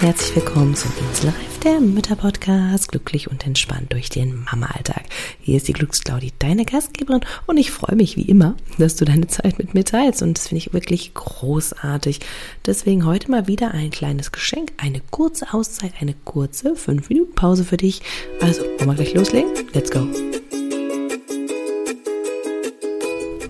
herzlich willkommen zum Inselreif, der Mütterpodcast, glücklich und entspannt durch den Mama-Alltag. Hier ist die Glücksclaudi, deine Gastgeberin und ich freue mich wie immer, dass du deine Zeit mit mir teilst und das finde ich wirklich großartig. Deswegen heute mal wieder ein kleines Geschenk, eine kurze Auszeit, eine kurze 5 Minuten Pause für dich. Also, wollen wir gleich loslegen? Let's go!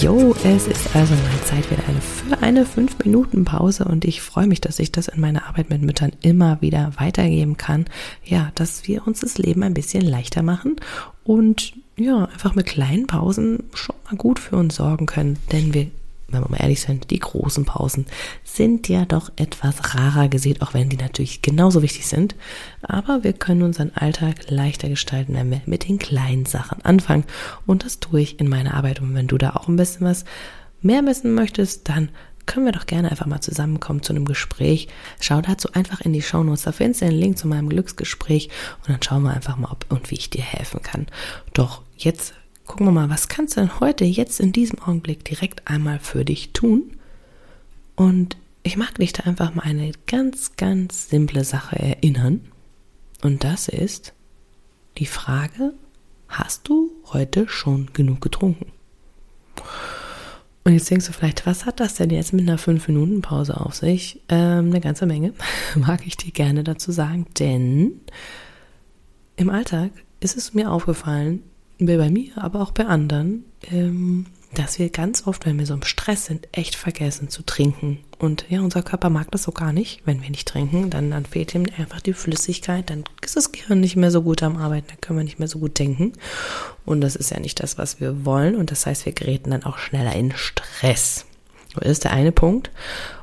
Jo, es ist also mal Zeit wieder für eine 5-Minuten-Pause und ich freue mich, dass ich das in meiner Arbeit mit Müttern immer wieder weitergeben kann. Ja, dass wir uns das Leben ein bisschen leichter machen und ja, einfach mit kleinen Pausen schon mal gut für uns sorgen können, denn wir wenn wir mal ehrlich sind, die großen Pausen sind ja doch etwas rarer gesehen, auch wenn die natürlich genauso wichtig sind. Aber wir können unseren Alltag leichter gestalten, wenn wir mit den kleinen Sachen anfangen. Und das tue ich in meiner Arbeit. Und wenn du da auch ein bisschen was mehr wissen möchtest, dann können wir doch gerne einfach mal zusammenkommen zu einem Gespräch. Schau dazu einfach in die Shownotes, da findest du den Link zu meinem Glücksgespräch und dann schauen wir einfach mal, ob und wie ich dir helfen kann. Doch jetzt gucken wir mal, was kannst du denn heute, jetzt in diesem Augenblick direkt einmal für dich tun? Und ich mag dich da einfach mal eine ganz, ganz simple Sache erinnern. Und das ist die Frage, hast du heute schon genug getrunken? Und jetzt denkst du vielleicht, was hat das denn jetzt mit einer 5-Minuten-Pause auf sich? Ähm, eine ganze Menge, mag ich dir gerne dazu sagen, denn im Alltag ist es mir aufgefallen, bei mir, aber auch bei anderen, ähm, dass wir ganz oft, wenn wir so im Stress sind, echt vergessen zu trinken. Und ja, unser Körper mag das so gar nicht, wenn wir nicht trinken. Dann, dann fehlt ihm einfach die Flüssigkeit, dann ist das Gehirn nicht mehr so gut am Arbeiten, dann können wir nicht mehr so gut denken. Und das ist ja nicht das, was wir wollen. Und das heißt, wir geraten dann auch schneller in Stress. So ist der eine Punkt.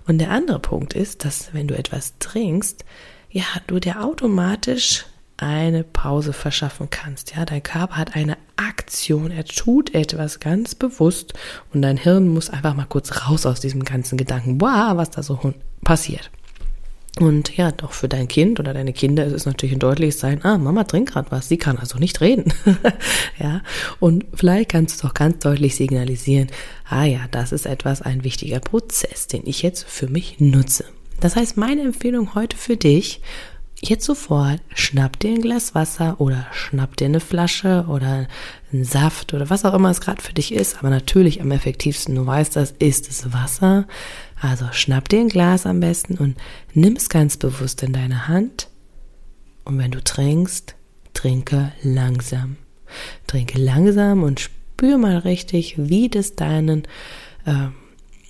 Und der andere Punkt ist, dass wenn du etwas trinkst, ja, du dir automatisch eine Pause verschaffen kannst. Ja, dein Körper hat eine Aktion, er tut etwas ganz bewusst und dein Hirn muss einfach mal kurz raus aus diesem ganzen Gedanken, wow, was da so passiert. Und ja, doch für dein Kind oder deine Kinder ist es natürlich ein deutliches Sein, ah, Mama trinkt gerade was, sie kann also nicht reden. ja, und vielleicht kannst du auch ganz deutlich signalisieren, ah ja, das ist etwas, ein wichtiger Prozess, den ich jetzt für mich nutze. Das heißt, meine Empfehlung heute für dich, jetzt sofort schnapp dir ein Glas Wasser oder schnapp dir eine Flasche oder einen Saft oder was auch immer es gerade für dich ist. Aber natürlich am effektivsten, du weißt das, ist es Wasser. Also schnapp dir ein Glas am besten und nimm es ganz bewusst in deine Hand. Und wenn du trinkst, trinke langsam. Trinke langsam und spür mal richtig, wie das deinen äh,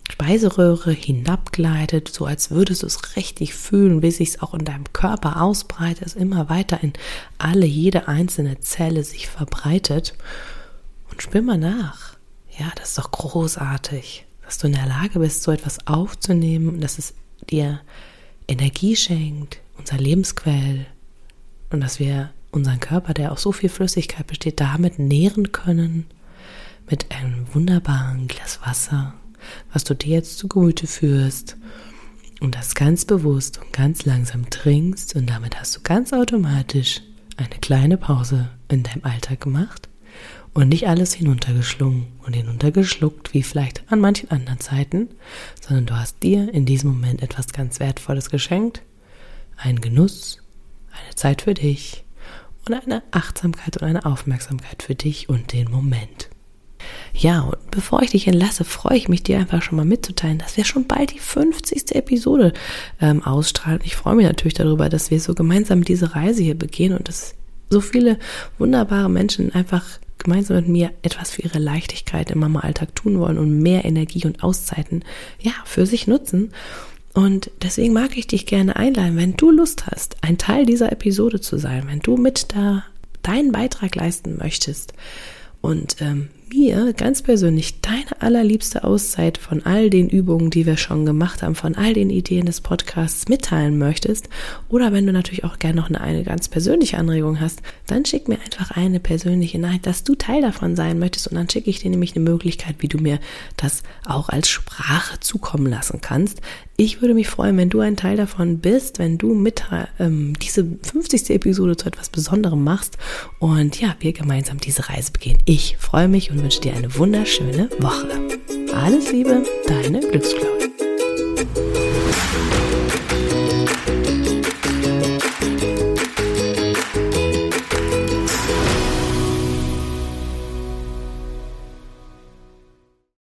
Speiseröhre hinabgleitet, so als würdest du es richtig fühlen, wie sich es auch in deinem Körper ausbreitet, es immer weiter in alle, jede einzelne Zelle sich verbreitet. Und spür mal nach. Ja, das ist doch großartig, dass du in der Lage bist, so etwas aufzunehmen und dass es dir Energie schenkt, unser Lebensquell und dass wir unseren Körper, der aus so viel Flüssigkeit besteht, damit nähren können mit einem wunderbaren Glas Wasser was du dir jetzt zu Gemüte führst. Und das ganz bewusst und ganz langsam trinkst. Und damit hast du ganz automatisch eine kleine Pause in deinem Alltag gemacht und nicht alles hinuntergeschlungen und hinuntergeschluckt wie vielleicht an manchen anderen Zeiten, sondern du hast dir in diesem Moment etwas ganz Wertvolles geschenkt, einen Genuss, eine Zeit für dich und eine Achtsamkeit und eine Aufmerksamkeit für dich und den Moment. Ja, und bevor ich dich entlasse, freue ich mich, dir einfach schon mal mitzuteilen, dass wir schon bald die 50. Episode ähm, ausstrahlen. Ich freue mich natürlich darüber, dass wir so gemeinsam diese Reise hier begehen und dass so viele wunderbare Menschen einfach gemeinsam mit mir etwas für ihre Leichtigkeit im Mama-Alltag tun wollen und mehr Energie und Auszeiten, ja, für sich nutzen. Und deswegen mag ich dich gerne einladen, wenn du Lust hast, ein Teil dieser Episode zu sein, wenn du mit da deinen Beitrag leisten möchtest, und ähm, mir ganz persönlich deine allerliebste Auszeit von all den Übungen, die wir schon gemacht haben, von all den Ideen des Podcasts mitteilen möchtest, oder wenn du natürlich auch gerne noch eine, eine ganz persönliche Anregung hast, dann schick mir einfach eine persönliche Nachricht, dass du Teil davon sein möchtest und dann schicke ich dir nämlich eine Möglichkeit, wie du mir das auch als Sprache zukommen lassen kannst. Ich würde mich freuen, wenn du ein Teil davon bist, wenn du mit ähm, diese 50. Episode zu etwas Besonderem machst und ja, wir gemeinsam diese Reise begehen. Ich freue mich und wünsche dir eine wunderschöne Woche. Alles Liebe, deine Glücksklaue.